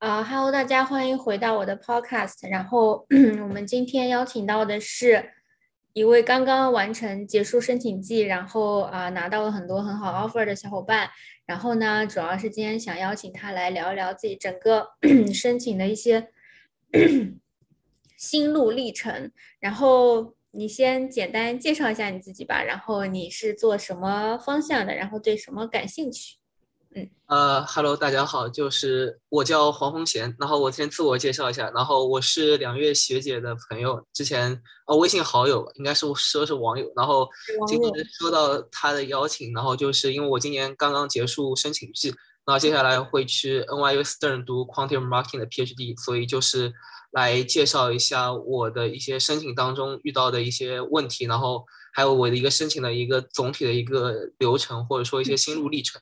啊哈喽，大家欢迎回到我的 Podcast。然后 我们今天邀请到的是一位刚刚完成结束申请季，然后啊拿到了很多很好 offer 的小伙伴。然后呢，主要是今天想邀请他来聊一聊自己整个 申请的一些 心路历程。然后你先简单介绍一下你自己吧。然后你是做什么方向的？然后对什么感兴趣？嗯，呃，Hello，大家好，就是我叫黄宏贤，然后我先自我介绍一下，然后我是两月学姐的朋友，之前呃微信好友，应该是说是网友，然后今天收到他的邀请，然后就是因为我今年刚刚结束申请季，然后接下来会去 NYU Stern 读 Quantitative Marketing 的 PhD，所以就是来介绍一下我的一些申请当中遇到的一些问题，然后。还有我的一个申请的一个总体的一个流程，或者说一些心路历程。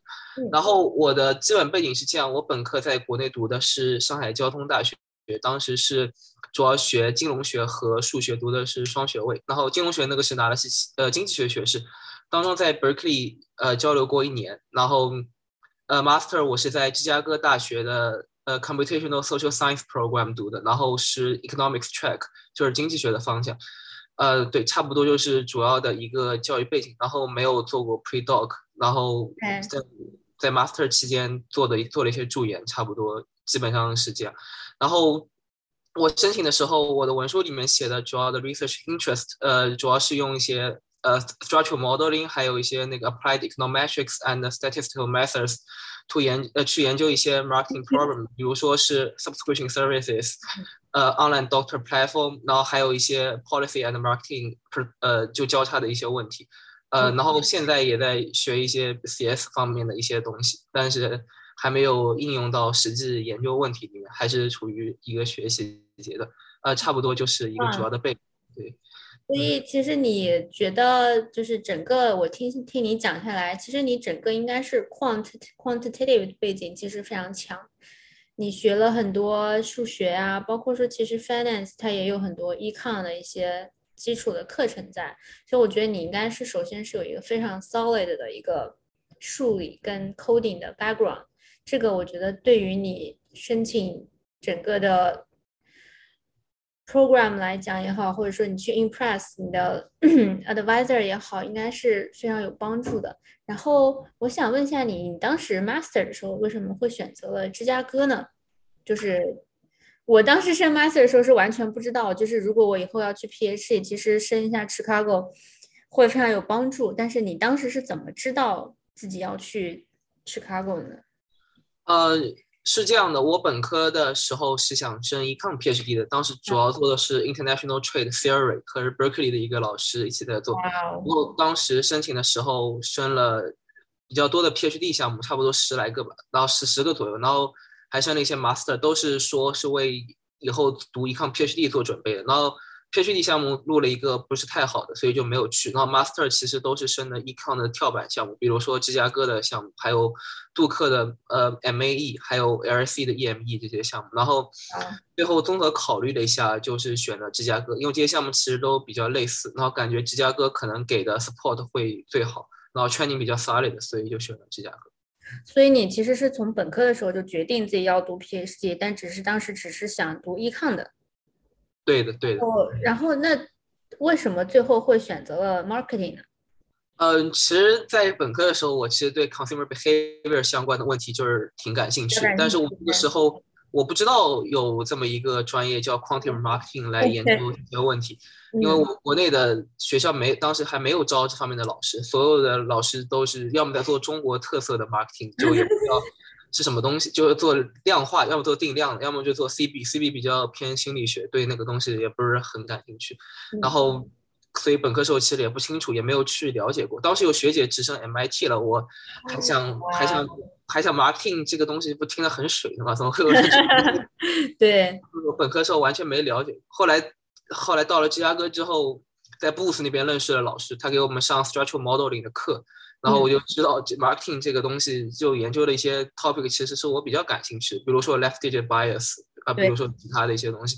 然后我的基本背景是这样：我本科在国内读的是上海交通大学，当时是主要学金融学和数学，读的是双学位。然后金融学那个是拿的是呃经济学学士，当中在 Berkeley 呃交流过一年。然后呃 Master 我是在芝加哥大学的呃 Computational Social Science Program 读的，然后是 Economics Track，就是经济学的方向。呃，对，差不多就是主要的一个教育背景，然后没有做过 pre-doc，然后在在 master 期间做的做了一些助研，差不多基本上是这样。然后我申请的时候，我的文书里面写的主要的 research interest，呃，主要是用一些呃 structural modeling，还有一些那个 applied econometrics and statistical methods。to 研呃去研究一些 marketing problem，比如说是 subscription services，呃 online doctor platform，然后还有一些 policy and marketing 呃就交叉的一些问题，呃然后现在也在学一些 CS 方面的一些东西，但是还没有应用到实际研究问题里面，还是处于一个学习阶段，呃差不多就是一个主要的背景，对。 所以其实你觉得，就是整个我听听你讲下来，其实你整个应该是 quant quantitative 背景其实非常强。你学了很多数学啊，包括说其实 finance 它也有很多 econ 的一些基础的课程在。所以我觉得你应该是首先是有一个非常 solid 的一个数理跟 coding 的 background。这个我觉得对于你申请整个的。Program 来讲也好，或者说你去 impress 你的 advisor 也好，应该是非常有帮助的。然后我想问一下你，你当时 master 的时候为什么会选择了芝加哥呢？就是我当时升 master 的时候是完全不知道，就是如果我以后要去 PhD，其实升一下 Chicago 会非常有帮助。但是你当时是怎么知道自己要去 Chicago 的呢？呃。是这样的，我本科的时候是想升 econ PhD 的，当时主要做的是 international trade theory，和 Berkeley 的一个老师一起在做。我当时申请的时候升了比较多的 PhD 项目，差不多十来个吧，然后十十个左右，然后还升了一些 master，都是说是为以后读 econ PhD 做准备的。然后 PhD 项目录了一个不是太好的，所以就没有去。然后 Master 其实都是升的 Econ 的跳板项目，比如说芝加哥的项目，还有杜克的呃 MAE，还有 LC 的 EME 这些项目。然后最后综合考虑了一下，就是选了芝加哥，因为这些项目其实都比较类似，然后感觉芝加哥可能给的 support 会最好，然后 training 比较 solid，所以就选了芝加哥。所以你其实是从本科的时候就决定自己要读 PhD，但只是当时只是想读 Econ 的。对的，对的。哦，然后那为什么最后会选择了 marketing 呢？嗯，其实，在本科的时候，我其实对 consumer behavior 相关的问题就是挺感兴趣。但是我那个时候我不知道有这么一个专业叫 quantitative marketing 来研究这个问题，因为我国内的学校没当时还没有招这方面的老师，所有的老师都是要么在做中国特色的 marketing，就也不知道。是什么东西？就是做量化，要么做定量，要么就做 CB，CB 比较偏心理学，对那个东西也不是很感兴趣。然后，所以本科时候其实也不清楚，也没有去了解过。当时有学姐直升 MIT 了，我还想还想还想 marketing 这个东西，不听得很水的吗？怎么会有？对，我本科时候完全没了解。后来后来到了芝加哥之后，在 Booth 那边认识了老师，他给我们上 structural modeling 的课。然后我就知道 marketing 这个东西，就研究了一些 topic，其实是我比较感兴趣，比如说 left digit bias 啊，比如说其他的一些东西，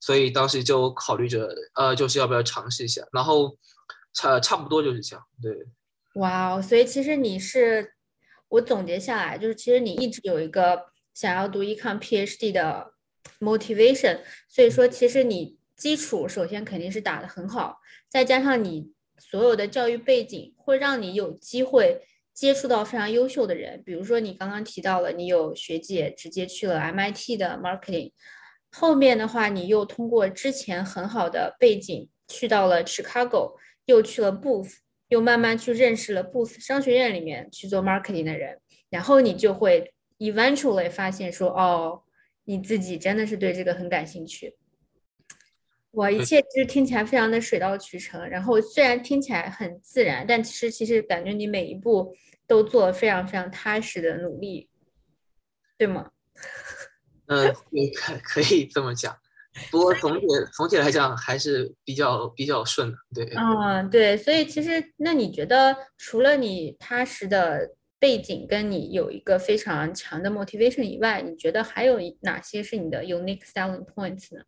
所以当时就考虑着，呃，就是要不要尝试一下。然后差差不多就是这样，对。哇哦，所以其实你是，我总结下来就是，其实你一直有一个想要读 econ PhD 的 motivation。所以说，其实你基础首先肯定是打得很好，再加上你所有的教育背景，会让你有机会接触到非常优秀的人。比如说，你刚刚提到了你有学姐直接去了 MIT 的 marketing，后面的话，你又通过之前很好的背景去到了 Chicago，又去了 Booth。又慢慢去认识了 Booth 商学院里面去做 marketing 的人，然后你就会 eventually 发现说，哦，你自己真的是对这个很感兴趣。哇，一切就是听起来非常的水到渠成。然后虽然听起来很自然，但其实其实感觉你每一步都做了非常非常踏实的努力，对吗？嗯，可可以这么讲。不过总体总体来讲还是比较比较顺的，对。嗯，对，所以其实那你觉得除了你踏实的背景跟你有一个非常强的 motivation 以外，你觉得还有哪些是你的 unique selling points 呢？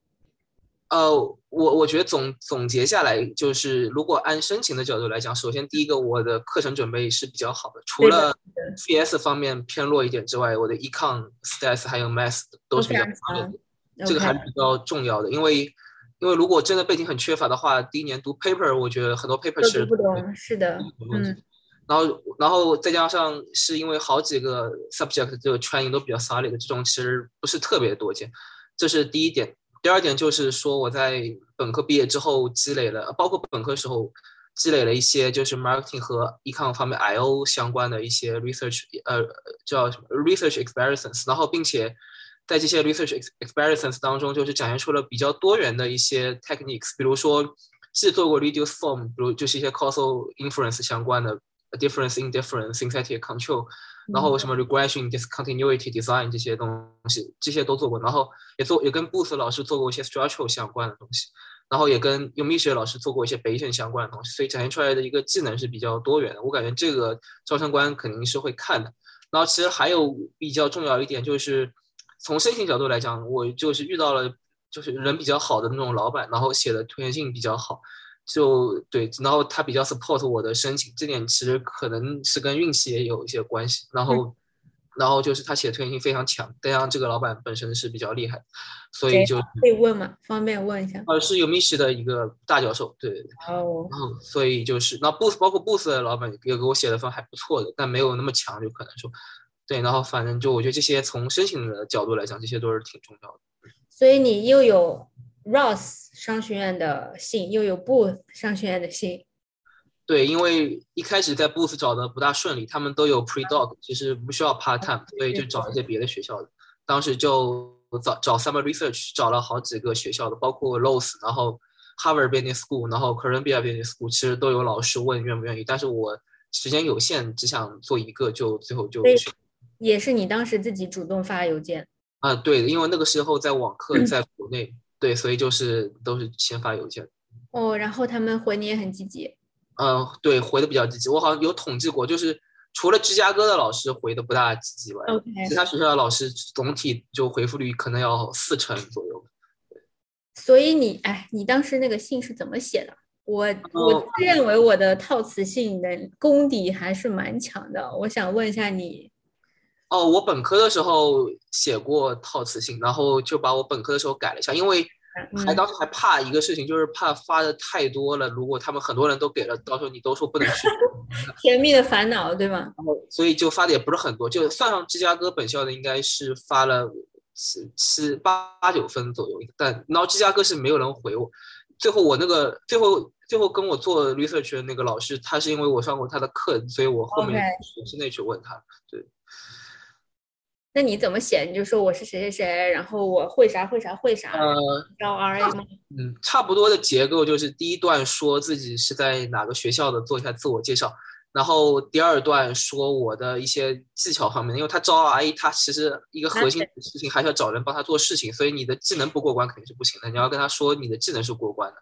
呃，我我觉得总总结下来就是，如果按申请的角度来讲，首先第一个我的课程准备是比较好的，除了 CS 方面偏弱一点之外，我的 econ、stats 还有 math 都是比较强的。这个还是比较重要的，因为因为如果真的背景很缺乏的话，第一年读 paper，我觉得很多 paper 是不懂，是的，嗯，然后然后再加上是因为好几个 subject 这个 training 都比较 solid 的，这种其实不是特别多见，这是第一点。第二点就是说我在本科毕业之后积累了，包括本科时候积累了一些就是 marketing 和 econ 方面 I O 相关的一些 research，呃，叫什么 research experience，然后并且。在这些 research experiences 当中，就是展现出了比较多元的一些 techniques，比如说既做过 reduce form，比如就是一些 causal inference 相关的 difference in difference synthetic control，然后什么 regression discontinuity design 这些东西，这些都做过，然后也做也跟 Booth 老师做过一些 structural 相关的东西，然后也跟 Umish 老师做过一些 Bayesian 相关的东西，所以展现出来的一个技能是比较多元的。我感觉这个招生官肯定是会看的。然后其实还有比较重要一点就是。从申请角度来讲，我就是遇到了就是人比较好的那种老板，然后写的推荐信比较好，就对，然后他比较 support 我的申请，这点其实可能是跟运气也有一些关系。然后，然后就是他写的推荐信非常强，加上这个老板本身是比较厉害，所以就可以问嘛？方便问一下？呃，是有密西的一个大教授，对。哦。然后，所以就是，那 Boost 包括 Boost 的老板也给我写的分还不错的，但没有那么强，就可能说。对，然后反正就我觉得这些从申请的角度来讲，这些都是挺重要的。所以你又有 Ross 商学院的信，又有 Booth 商学院的信。对，因为一开始在 Booth 找的不大顺利，他们都有 Pre-Doc，其实不需要 Part Time，所以就找一些别的学校的。当时就找找 Summer Research，找了好几个学校的，包括 l o s 然后 Harvard Business School，然后 Columbia Business School，其实都有老师问愿不愿意，但是我时间有限，只想做一个，就最后就选。也是你当时自己主动发邮件啊？对，因为那个时候在网课 在国内，对，所以就是都是先发邮件。哦，然后他们回你也很积极。嗯，对，回的比较积极。我好像有统计过，就是除了芝加哥的老师回的不大积极外，其他学校的老师总体就回复率可能要四成左右。所以你，哎，你当时那个信是怎么写的？我我自认为我的套词信的功底还是蛮强的，我想问一下你。哦，我本科的时候写过套词信，然后就把我本科的时候改了一下，因为还当时还怕一个事情，就是怕发的太多了，如果他们很多人都给了，到时候你都说不能去。甜蜜的烦恼，对吗？然后所以就发的也不是很多，就算上芝加哥本校的，应该是发了七七八八九分左右，但然后芝加哥是没有人回我。最后我那个最后最后跟我做 research 的那个老师，他是因为我上过他的课，所以我后面之内去问他，对。那你怎么写？你就说我是谁谁谁，然后我会啥会啥会啥，呃招 R A 吗？嗯，差不多的结构就是第一段说自己是在哪个学校的，做一下自我介绍，然后第二段说我的一些技巧方面，因为他招 R A，他其实一个核心的事情还是要找人帮他做事情，所以你的技能不过关肯定是不行的，你要跟他说你的技能是过关的，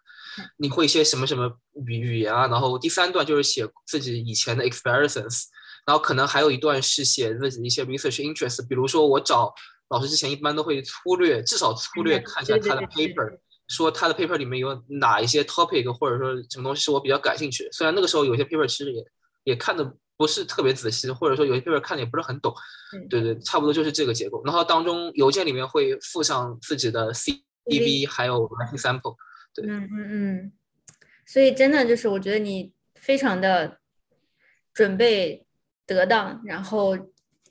你会一些什么什么语语言啊，然后第三段就是写自己以前的 experiences。然后可能还有一段是写自己的一些 research interest，比如说我找老师之前一般都会粗略，至少粗略看一下他的 paper，说他的 paper 里面有哪一些 topic，或者说什么东西是我比较感兴趣。虽然那个时候有些 paper 其实也也看的不是特别仔细，或者说有些 paper 看的也不是很懂。对对，差不多就是这个结构。然后当中邮件里面会附上自己的 CV 还有 writing sample。对，嗯嗯嗯。所以真的就是我觉得你非常的准备得当，然后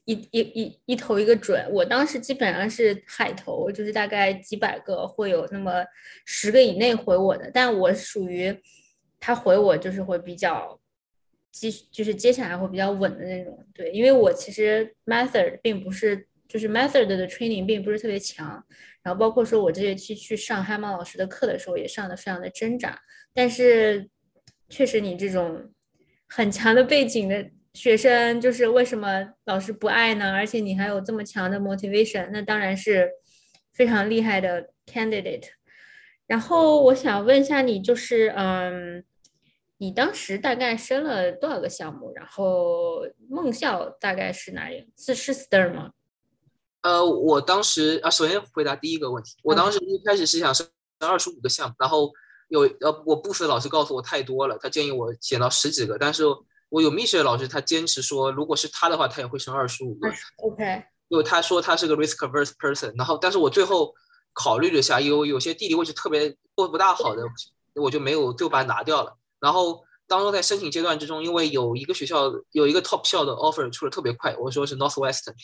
一一一一投一个准。我当时基本上是海投，就是大概几百个会有那么十个以内回我的，但我属于他回我就是会比较。接就是接下来会比较稳的那种，对，因为我其实 method 并不是，就是 method 的 training 并不是特别强，然后包括说我这学期去上海马老师的课的时候，也上的非常的挣扎，但是确实你这种很强的背景的学生，就是为什么老师不爱呢？而且你还有这么强的 motivation，那当然是非常厉害的 candidate。然后我想问一下你，就是嗯。你当时大概申了多少个项目？然后梦校大概是哪里？是是 Stern 吗？呃，我当时啊，首先回答第一个问题，我当时一开始是想申二十五个项目，然后有呃，我 Boost 老师告诉我太多了，他建议我写到十几个，但是我有 Michelle 老师，他坚持说，如果是他的话，他也会升二十五个。OK。因为他说他是个 risk averse person，然后但是我最后考虑了一下，有有些地理位置特别不不大好的，我就没有就把它拿掉了。然后当中在申请阶段之中，因为有一个学校有一个 top 校的 offer 出的特别快，我说是 Northwestern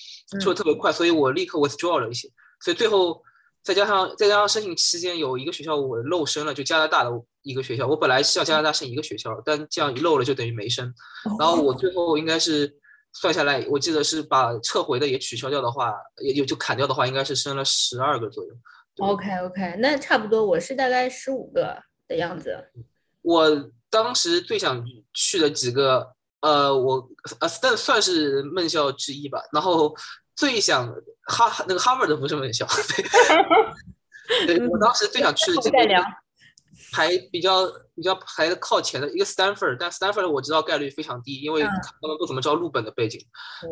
出的特别快，所以我立刻 withdraw 了一些。所以最后再加上再加上申请期间有一个学校我漏申了，就加拿大的一个学校，我本来是要加拿大申一个学校，但这样一漏了就等于没申。然后我最后应该是算下来，我记得是把撤回的也取消掉的话，也也就砍掉的话，应该是升了十二个左右。OK OK，那差不多我是大概十五个的样子。我。当时最想去的几个，呃，我呃，但算是梦校之一吧。然后最想哈那个哈佛的不是梦校，对，我当时最想去的几个排比较比较排的靠前的一个 Stanford，但 Stanford 我知道概率非常低，因为他们不怎么招录本的背景。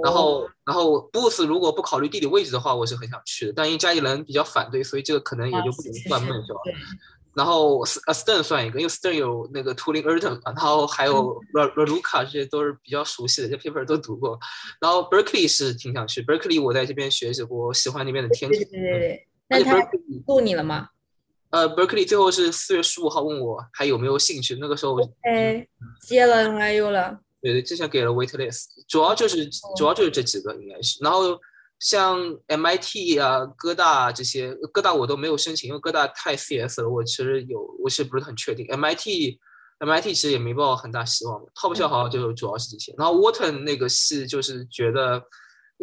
然后然后 Booth 如果不考虑地理位置的话，我是很想去的，但因为家里人比较反对，所以这个可能也就不能算梦校。然后 Stern 算一个，因为 Stern 有那个 Tooling Earton，然后还有 R R Luca 这些都是比较熟悉的，这 paper 都读过。然后 Berkeley 是挺想去，Berkeley 我在这边学习过，我喜欢那边的天气。对对对。那他录你了吗？呃，Berkeley 最后是四月十五号问我还有没有兴趣，那个时候哎接了 NYU 了。对对，之前给了 Waitlist，主要就是主要就是这几个应该是，然后。像 MIT 啊、哥大这些，哥大我都没有申请，因为哥大太 CS 了。我其实有，我其实不是很确定。MIT，MIT 其实也没抱很大希望。Top 校好像就主要是这些。然后 Wharton 那个系就是觉得，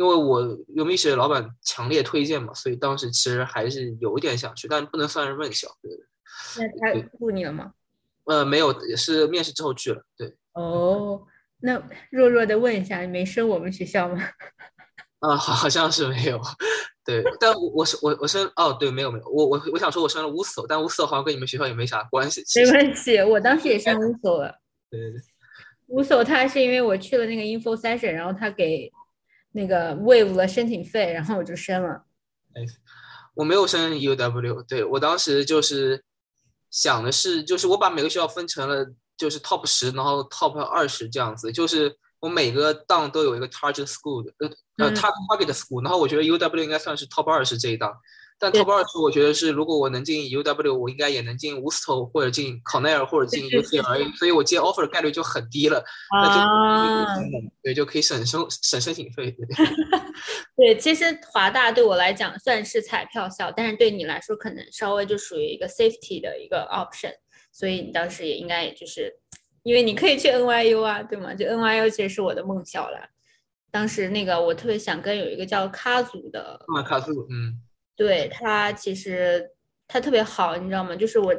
因为我有密室老板强烈推荐嘛，所以当时其实还是有一点想去，但不能算是问校。对那他录你了吗？呃，没有，也是面试之后去了。对。哦，那弱弱的问一下，你没升我们学校吗？啊，好像是没有，对，但我我是我我升哦，对，没有没有，我我我想说我升了乌索，但乌索好像跟你们学校也没啥关系。没关系，我当时也升乌索了。对对对，乌索他是因为我去了那个 info session，然后他给那个 wave 了申请费，然后我就申了。哎，我没有申 UW，对我当时就是想的是，就是我把每个学校分成了就是 top 十，然后 top 二十这样子，就是。我每个档都有一个 target school 的，呃呃，target school，然后我觉得 UW 应该算是 top 二十这一档，但 top 二十我觉得是如果我能进 UW，我应该也能进 Worcester 或者进 Cornell 或者进 UCLA，所以我接 offer 的概率就很低了，那就对就可以省申省申请费。对，其实华大对我来讲算是彩票校，但是对你来说可能稍微就属于一个 safety 的一个 option，所以你当时也应该也就是。因为你可以去 NYU 啊，对吗？就 NYU 其实是我的梦校了。当时那个我特别想跟有一个叫卡祖的，啊，卡祖，嗯，对他其实他特别好，你知道吗？就是我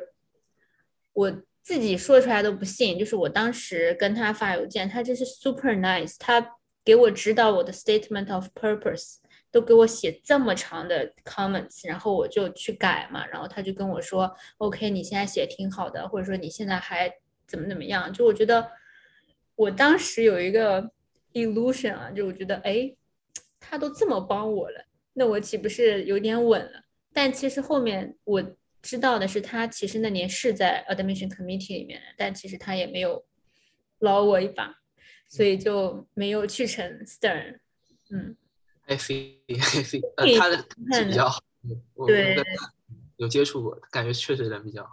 我自己说出来都不信，就是我当时跟他发邮件，他真是 super nice，他给我指导我的 statement of purpose，都给我写这么长的 comments，然后我就去改嘛，然后他就跟我说，OK，你现在写挺好的，或者说你现在还。怎么怎么样？就我觉得，我当时有一个 illusion 啊，就我觉得，哎，他都这么帮我了，那我岂不是有点稳了？但其实后面我知道的是，他其实那年是在 admission committee 里面，但其实他也没有捞我一把。所以就没有去成 Stern。嗯，I see I see，呃，他的是比较好，我对有接触过，感觉确实人比较好。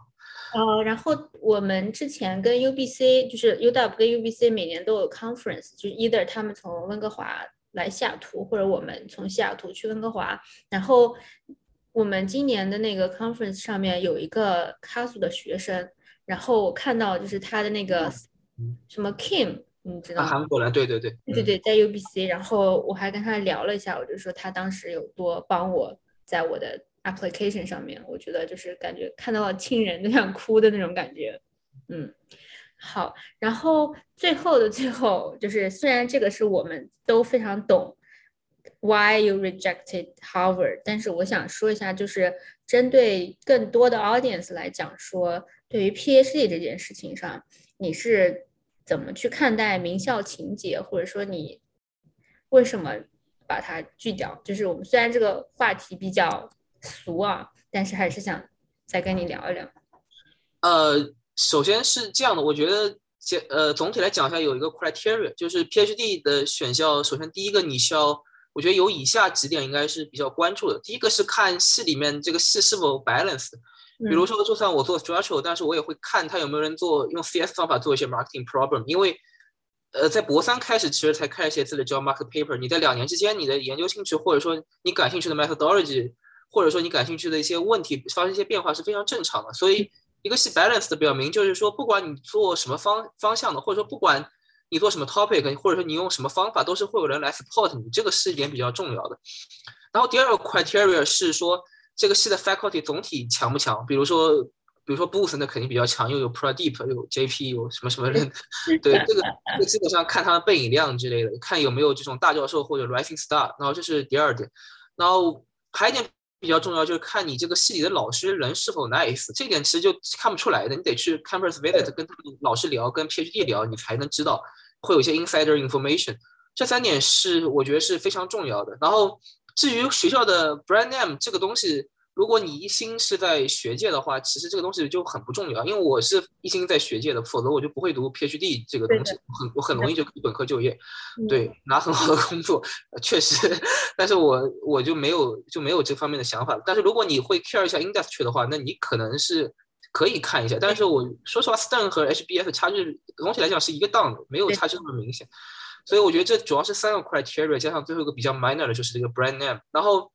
呃，然后我们之前跟 UBC，就是 UW 跟 UBC 每年都有 conference，就是 either 他们从温哥华来西雅图，或者我们从西雅图去温哥华。然后我们今年的那个 conference 上面有一个 CASU 的学生，然后我看到就是他的那个什么 Kim，你知道吗？韩国人，对对对，对对对，在 UBC，然后我还跟他聊了一下，我就说他当时有多帮我在我的。application 上面，我觉得就是感觉看到了亲人都想哭的那种感觉，嗯，好，然后最后的最后，就是虽然这个是我们都非常懂，why you rejected Harvard，但是我想说一下，就是针对更多的 audience 来讲，说对于 PhD 这件事情上，你是怎么去看待名校情节，或者说你为什么把它拒掉？就是我们虽然这个话题比较。俗啊，但是还是想再跟你聊一聊。呃，首先是这样的，我觉得，呃，总体来讲一下，有一个 criteria，就是 PhD 的选校，首先第一个你需要，我觉得有以下几点应该是比较关注的。第一个是看系里面这个系是否 balance，比如说，就算我做 structural，但是我也会看他有没有人做用 CS 方法做一些 marketing problem，因为，呃，在博三开始其实才开始写自己的 job market paper，你在两年之间，你的研究兴趣或者说你感兴趣的 methodology。或者说你感兴趣的一些问题发生一些变化是非常正常的，所以一个是 balance 的表明，就是说不管你做什么方方向的，或者说不管你做什么 topic，或者说你用什么方法，都是会有人来 support 你，这个是一点比较重要的。然后第二个 criteria 是说这个系的 faculty 总体强不强，比如说比如说 Booth 那肯定比较强，又有 Pradeep，有 JP，有什么什么人，对这个这个基本上看他的背影量之类的，看有没有这种大教授或者 rising star。然后这是第二点，然后还有一点。比较重要就是看你这个系里的老师人是否 nice，这点其实就看不出来的，你得去 campus visit 跟他们老师聊，跟 PhD 聊，你才能知道，会有一些 insider information。这三点是我觉得是非常重要的。然后至于学校的 brand name 这个东西。如果你一心是在学界的话，其实这个东西就很不重要。因为我是一心在学界的，否则我就不会读 PhD 这个东西，很我很容易就本科就业，对，拿很好的工作，确实。但是我我就没有就没有这方面的想法。但是如果你会 care 一下 industry 的话，那你可能是可以看一下。但是我说实话，Stern 和 HBS 差距总体来讲是一个档的，没有差距那么明显。所以我觉得这主要是三个 criteria 加上最后一个比较 minor 的就是这个 brand name，然后。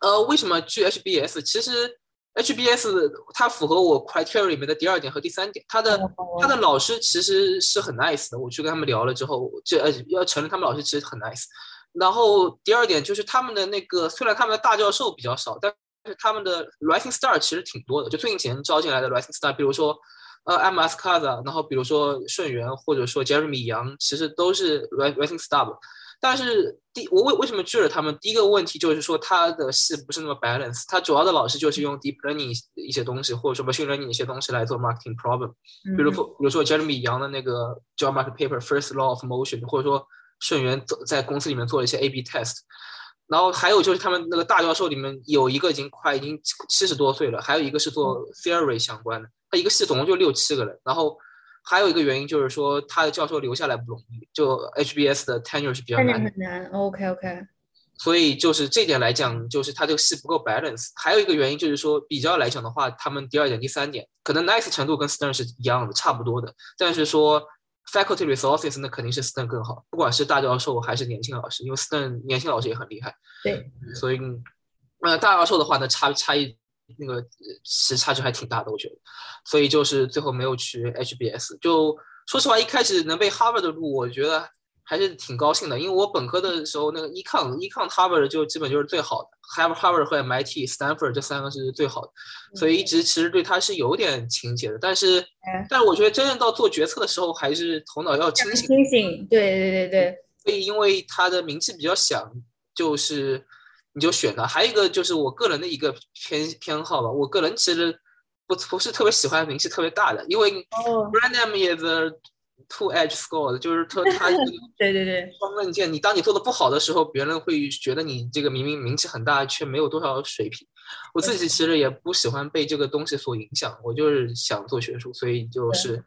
呃，为什么去 HBS？其实 HBS 它符合我 criteria 里面的第二点和第三点。他的他的老师其实是很 nice 的。我去跟他们聊了之后，这呃要承认他们老师其实很 nice。然后第二点就是他们的那个，虽然他们的大教授比较少，但是他们的 rising star 其实挺多的。就最近几年招进来的 rising star，比如说呃 MS Kaza，然后比如说顺源或者说 Jeremy 杨，其实都是 rising star。但是第我为为什么拒了他们？第一个问题就是说他的戏不是那么 balance，他主要的老师就是用 deep learning 一些东西或者什么 machine learning 一些东西来做 marketing problem，比如说比如说 Jeremy 杨的那个 job market paper first law of motion，或者说顺源在公司里面做了一些 A/B test，然后还有就是他们那个大教授里面有一个已经快已经七十多岁了，还有一个是做 theory 相关的，他一个系总共就六七个人，然后。还有一个原因就是说，他的教授留下来不容易，就 HBS 的 tenure 是比较难。很难，OK OK。所以就是这点来讲，就是他这个系不够 balance。还有一个原因就是说，比较来讲的话，他们第二点、第三点，可能 nice 程度跟 Stern 是一样的，差不多的。但是说 faculty resources 那肯定是 Stern 更好，不管是大教授还是年轻老师，因为 Stern 年轻老师也很厉害。对。所以，呃，大教授的话呢，差差异。那个其实差距还挺大的，我觉得，所以就是最后没有去 HBS。就说实话，一开始能被 Harvard 的录，我觉得还是挺高兴的，因为我本科的时候那个 Econ Econ Harvard 就基本就是最好的，Harvard Harvard 和 MIT Stanford 这三个是最好的，所以一直其实对他是有点情结的。但是，但是我觉得真正到做决策的时候，还是头脑要清醒。清醒，对对对对。所以因为他的名气比较响，就是。你就选它。还有一个就是我个人的一个偏偏好吧。我个人其实不不是特别喜欢名气特别大的，因为 brand name is two edge sword，就是他他 对对对双刃剑。你当你做的不好的时候，别人会觉得你这个明明名气很大，却没有多少水平。我自己其实也不喜欢被这个东西所影响，我就是想做学术，所以就是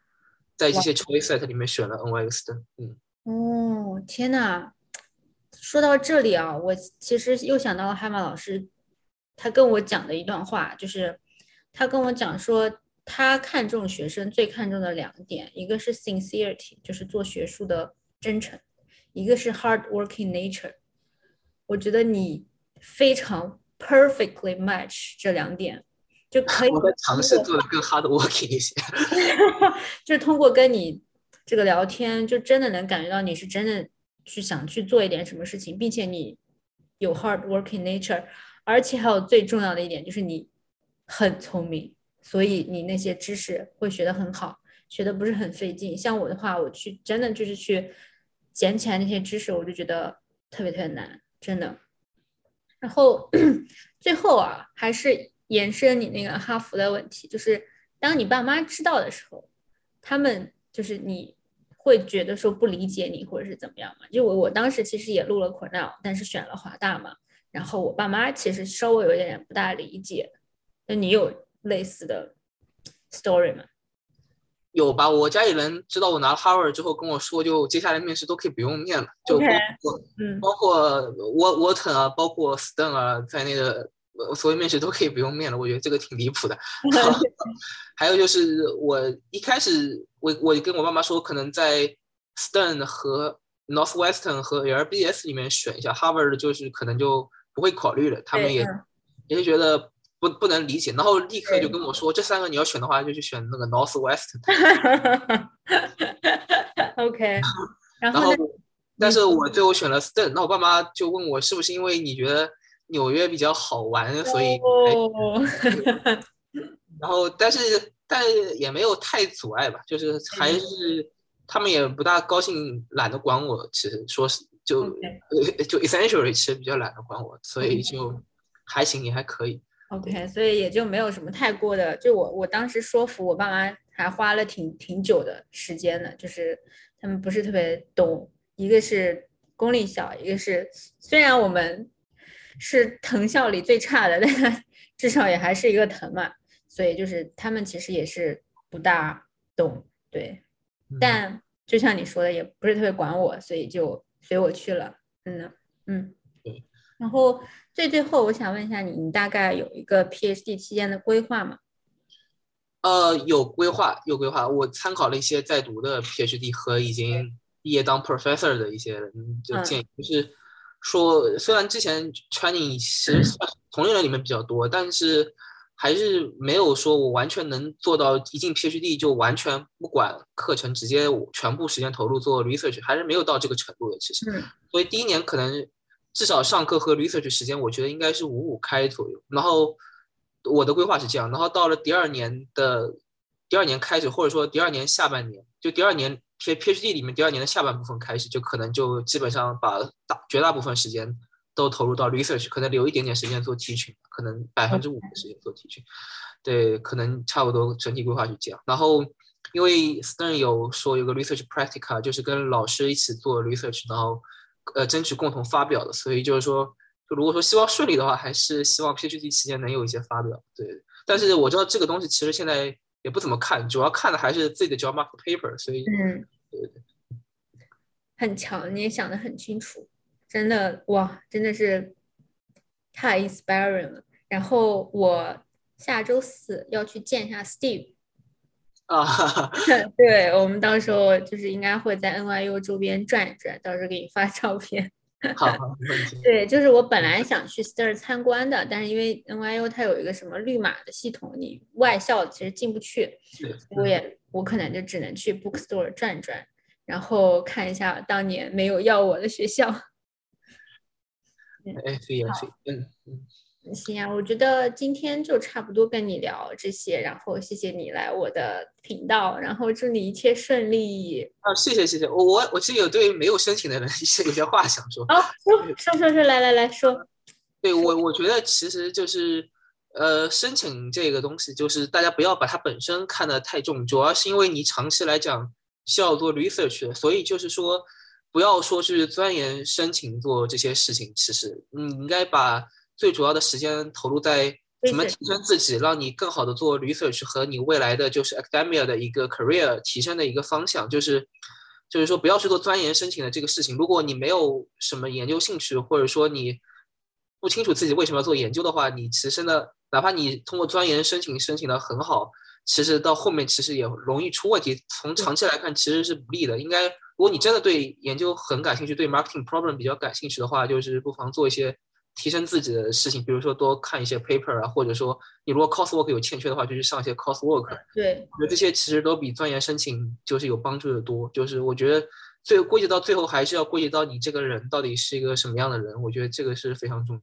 在这些 choice set 里面选了 NYU Stern。嗯，哦，天呐！说到这里啊，我其实又想到了海马老师，他跟我讲的一段话，就是他跟我讲说，他看重学生最看重的两点，一个是 sincerity，就是做学术的真诚，一个是 hard working nature。我觉得你非常 perfectly match 这两点，就可以。我在尝试做的更 hard working 一些，就是通过跟你这个聊天，就真的能感觉到你是真的。去想去做一点什么事情，并且你有 hard working nature，而且还有最重要的一点就是你很聪明，所以你那些知识会学得很好，学的不是很费劲。像我的话，我去真的就是去捡起来那些知识，我就觉得特别特别难，真的。然后 最后啊，还是延伸你那个哈佛的问题，就是当你爸妈知道的时候，他们就是你。会觉得说不理解你或者是怎么样嘛？就我我当时其实也录了 Cornell，但是选了华大嘛。然后我爸妈其实稍微有一点点不大理解。那你有类似的 story 吗？有吧，我家里人知道我拿了 Harvard 之后跟我说，就接下来面试都可以不用面了，就包括嗯，包括沃沃特啊，包括 Stern 啊，在那个所有面试都可以不用面了。我觉得这个挺离谱的。还有就是我一开始。我我跟我爸妈说，可能在 Stern 和 Northwestern 和 LBS 里面选一下，Harvard 就是可能就不会考虑了。他们也也是觉得不不能理解，然后立刻就跟我说，这三个你要选的话，就去选那个 Northwestern。OK，然后但是我最后选了 Stern，那我爸妈就问我是不是因为你觉得纽约比较好玩，所以，然后但是。但也没有太阻碍吧，就是还是他们也不大高兴，懒得管我。其实说是就 就 essentially 其实比较懒得管我，所以就还行，也还可以。OK，所以也就没有什么太过的。就我我当时说服我爸妈还花了挺挺久的时间的，就是他们不是特别懂。一个是公立校，一个是虽然我们是藤校里最差的，但 至少也还是一个藤嘛。所以就是他们其实也是不大懂，对，但就像你说的，也不是特别管我，所以就随我去了，嗯嗯。然后最最后，我想问一下你，你大概有一个 PhD 期间的规划吗？呃，有规划，有规划。我参考了一些在读的 PhD 和已经毕业当 Professor 的一些人就建议，就是说，虽然之前 Training 其实同龄人里面比较多，但是。还是没有说我完全能做到一进 PhD 就完全不管课程，直接全部时间投入做 research，还是没有到这个程度的。其实，所以第一年可能至少上课和 research 时间，我觉得应该是五五开左右。然后我的规划是这样，然后到了第二年的第二年开始，或者说第二年下半年，就第二年 P PhD 里面第二年的下半部分开始，就可能就基本上把大绝大部分时间。都投入到 research，可能留一点点时间做提群，可能百分之五的时间做提群，对，可能差不多整体规划就这样。然后因为 Stern 有说有个 research practica，就是跟老师一起做 research，然后呃争取共同发表的，所以就是说，就如果说希望顺利的话，还是希望 PhD 期间能有一些发表。对，但是我知道这个东西其实现在也不怎么看，主要看的还是自己的 job mark paper，所以嗯，对对对，很强，你也想的很清楚。真的哇，真的是太 inspiring 了。然后我下周四要去见一下 Steve 啊，对我们到时候就是应该会在 NYU 周边转一转，到时候给你发照片。好，对，就是我本来想去 Stern 参观的，但是因为 NYU 它有一个什么绿码的系统，你外校其实进不去，我也我可能就只能去 Bookstore 转转，然后看一下当年没有要我的学校。行啊，我觉得今天就差不多跟你聊这些，然后谢谢你来我的频道，然后祝你一切顺利。啊，谢谢谢谢，我我我其实有对没有申请的人 一些有些话想说。哦，说说说说，来来来说。对我我觉得其实就是，呃，申请这个东西就是大家不要把它本身看得太重，主要是因为你长期来讲需要做 research，所以就是说。不要说去钻研申请做这些事情，其实你应该把最主要的时间投入在怎么提升自己，让你更好的做 research 和你未来的就是 academia 的一个 career 提升的一个方向，就是就是说不要去做钻研申请的这个事情。如果你没有什么研究兴趣，或者说你不清楚自己为什么要做研究的话，你其实呢，哪怕你通过钻研申请申请的很好，其实到后面其实也容易出问题。从长期来看，其实是不利的。应该，如果你真的对研究很感兴趣，对 marketing problem 比较感兴趣的话，就是不妨做一些。提升自己的事情，比如说多看一些 paper 啊，或者说你如果 coursework 有欠缺的话，就去上一些 coursework。对，我觉得这些其实都比钻研申请就是有帮助的多。就是我觉得最后归结到最后，还是要归结到你这个人到底是一个什么样的人。我觉得这个是非常重要。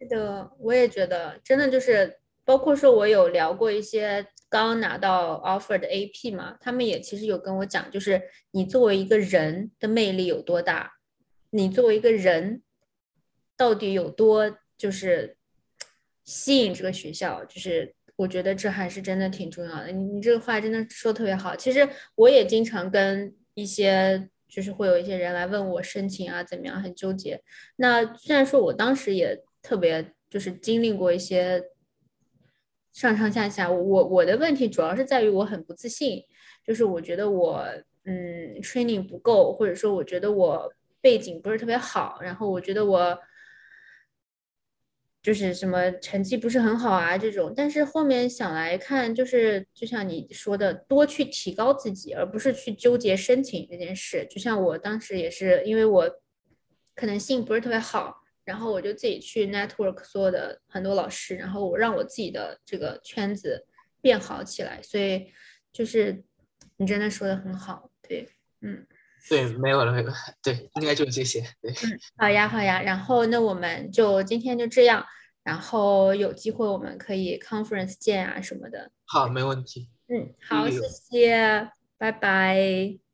是的，我也觉得，真的就是包括说我有聊过一些刚拿到 offer 的 AP 嘛，他们也其实有跟我讲，就是你作为一个人的魅力有多大，你作为一个人。到底有多就是吸引这个学校？就是我觉得这还是真的挺重要的。你你这个话真的说特别好。其实我也经常跟一些就是会有一些人来问我申请啊怎么样，很纠结。那虽然说我当时也特别就是经历过一些上上下下，我我的问题主要是在于我很不自信，就是我觉得我嗯 training 不够，或者说我觉得我背景不是特别好，然后我觉得我。就是什么成绩不是很好啊这种，但是后面想来看，就是就像你说的，多去提高自己，而不是去纠结申请这件事。就像我当时也是，因为我可能性不是特别好，然后我就自己去 network 所有的很多老师，然后我让我自己的这个圈子变好起来。所以就是你真的说的很好，对，嗯，对，没有了，没有了，对，应该就是这些，对，嗯，好呀，好呀，然后那我们就今天就这样。然后有机会我们可以 conference 见啊什么的。好，没问题。嗯，好，谢谢，拜拜。